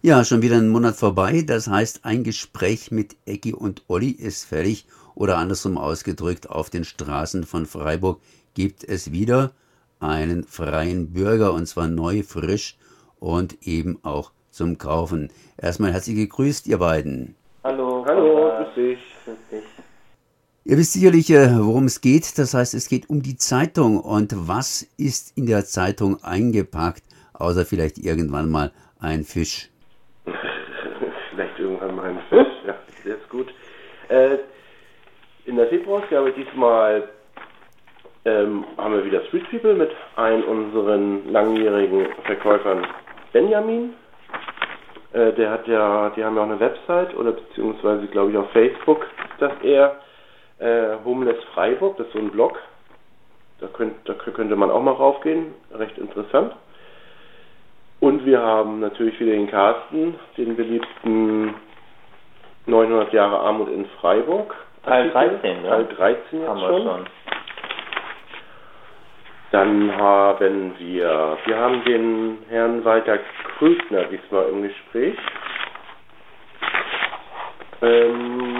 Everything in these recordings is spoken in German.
Ja, schon wieder ein Monat vorbei. Das heißt, ein Gespräch mit Eggy und Olli ist fertig. Oder andersrum ausgedrückt, auf den Straßen von Freiburg gibt es wieder einen freien Bürger und zwar neu, frisch und eben auch zum Kaufen. Erstmal herzlich gegrüßt, ihr beiden. Hallo, hallo, grüß dich. Grüß dich. Ihr wisst sicherlich, äh, worum es geht. Das heißt, es geht um die Zeitung. Und was ist in der Zeitung eingepackt, außer vielleicht irgendwann mal ein Fisch? Vielleicht irgendwann mal ein Fisch, ja, sehr gut. Äh, in der Februarausgabe diesmal ähm, haben wir wieder Street People mit einem unseren langjährigen Verkäufern Benjamin. Äh, der hat ja, die haben ja auch eine Website oder beziehungsweise glaube ich auf Facebook, dass er äh, Homeless Freiburg, das ist so ein Blog. Da, könnt, da könnte man auch mal raufgehen, recht interessant. Wir haben natürlich wieder den Carsten, den beliebten 900 Jahre Armut in Freiburg. Teil 13, ne? Teil 13 jetzt haben schon. Wir schon. Dann haben wir, wir haben den Herrn Walter Krügner diesmal im Gespräch. Ähm,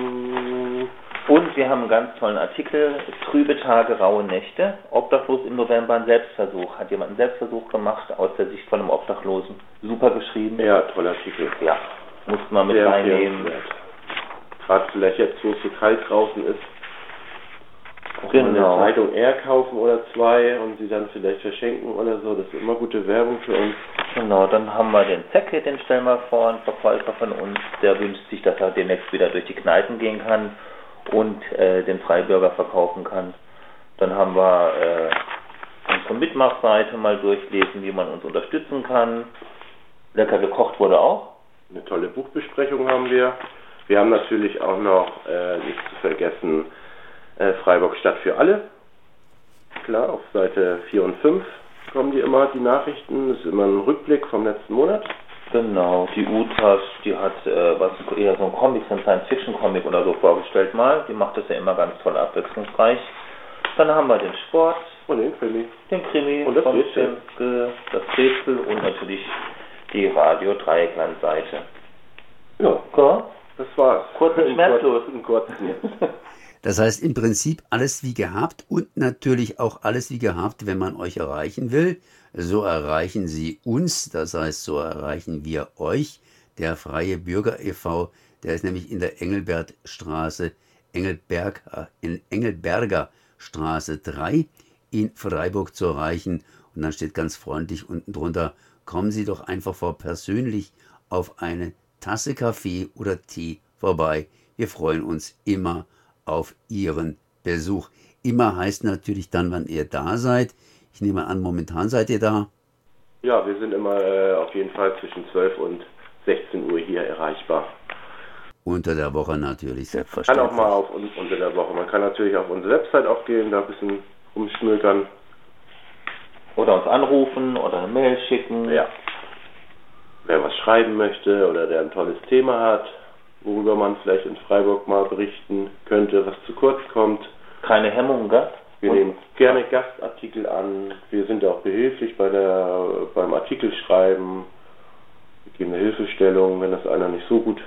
wir haben einen ganz tollen Artikel, Trübe Tage, raue Nächte, Obdachlos im November ein Selbstversuch. Hat jemand einen Selbstversuch gemacht aus der Sicht von einem Obdachlosen. Super geschrieben. Ja, toller Artikel. Ja, muss man mit Sehr reinnehmen. Gerade vielleicht jetzt, wo es so kalt draußen ist, auch genau. eine Zeitung eher kaufen oder zwei und sie dann vielleicht verschenken oder so. Das ist immer gute Werbung für uns. Genau, dann haben wir den Zecke, den stellen wir vor, ein Verkäufer von uns, der wünscht sich, dass er demnächst wieder durch die Kneipen gehen kann und äh, den Freibürger verkaufen kann. Dann haben wir äh, unsere Mitmachseite mal durchlesen, wie man uns unterstützen kann. Lecker gekocht wurde auch. Eine tolle Buchbesprechung haben wir. Wir haben natürlich auch noch, äh, nicht zu vergessen, äh, Freiburg Stadt für alle. Klar, auf Seite 4 und 5 kommen die immer, die Nachrichten. Das ist immer ein Rückblick vom letzten Monat. Genau, die Utas, die hat äh, was eher so ein Comic, so ein Science-Fiction-Comic oder so vorgestellt mal. Die macht das ja immer ganz toll abwechslungsreich. Dann haben wir den Sport. Und den Krimi. Den Krimi. Und das Rätsel. Das Rätsel und natürlich die Radio Dreieckland-Seite. Ja, ja, das war's. Kurz und schmerzlos. Kurz, das heißt im Prinzip alles wie gehabt und natürlich auch alles wie gehabt, wenn man euch erreichen will. So erreichen Sie uns, das heißt, so erreichen wir euch. Der Freie Bürger e.V., der ist nämlich in der Engelbertstraße, Engelberg, äh, in Engelberger Straße 3 in Freiburg zu erreichen. Und dann steht ganz freundlich unten drunter, kommen Sie doch einfach vor persönlich auf eine Tasse Kaffee oder Tee vorbei. Wir freuen uns immer auf Ihren Besuch. Immer heißt natürlich dann, wann ihr da seid. Ich nehme an, momentan seid ihr da. Ja, wir sind immer äh, auf jeden Fall zwischen 12 und 16 Uhr hier erreichbar. Unter der Woche natürlich, selbstverständlich. Kann auch mal auf unter der Woche. Man kann natürlich auf unsere Website auch gehen, da ein bisschen rumschmökern. Oder uns anrufen oder eine Mail schicken. Ja. Wer was schreiben möchte oder der ein tolles Thema hat, worüber man vielleicht in Freiburg mal berichten könnte, was zu kurz kommt. Keine Hemmung, gell? Wir nehmen gerne Gastartikel an. Wir sind auch behilflich bei der, beim Artikelschreiben. Wir geben eine Hilfestellung, wenn das einer nicht so gut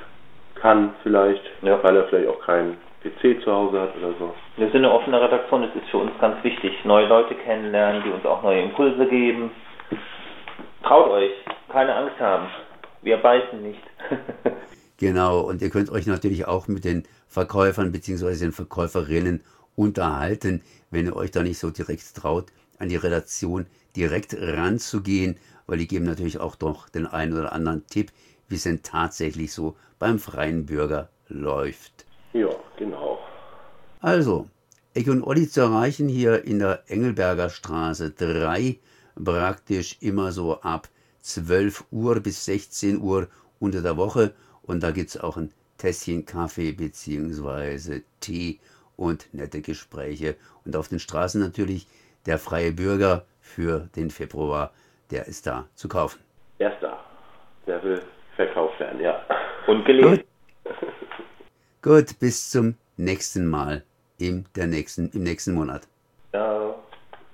kann, vielleicht, ja. weil er vielleicht auch keinen PC zu Hause hat oder so. Wir sind eine offene Redaktion, das ist für uns ganz wichtig. Neue Leute kennenlernen, die uns auch neue Impulse geben. Traut euch, keine Angst haben. Wir beißen nicht. genau, und ihr könnt euch natürlich auch mit den Verkäufern bzw. den Verkäuferinnen unterhalten, wenn ihr euch da nicht so direkt traut, an die Redaktion direkt ranzugehen, weil die geben natürlich auch doch den einen oder anderen Tipp, wie es denn tatsächlich so beim freien Bürger läuft. Ja, genau. Also, Eck und Olli zu erreichen hier in der Engelberger Straße 3, praktisch immer so ab 12 Uhr bis 16 Uhr unter der Woche. Und da gibt es auch ein Tässchen Kaffee bzw. Tee und nette Gespräche. Und auf den Straßen natürlich der freie Bürger für den Februar, der ist da zu kaufen. Er ist da. Der will verkauft werden, ja. Und gelesen. Gut. Gut, bis zum nächsten Mal im, der nächsten, im nächsten Monat.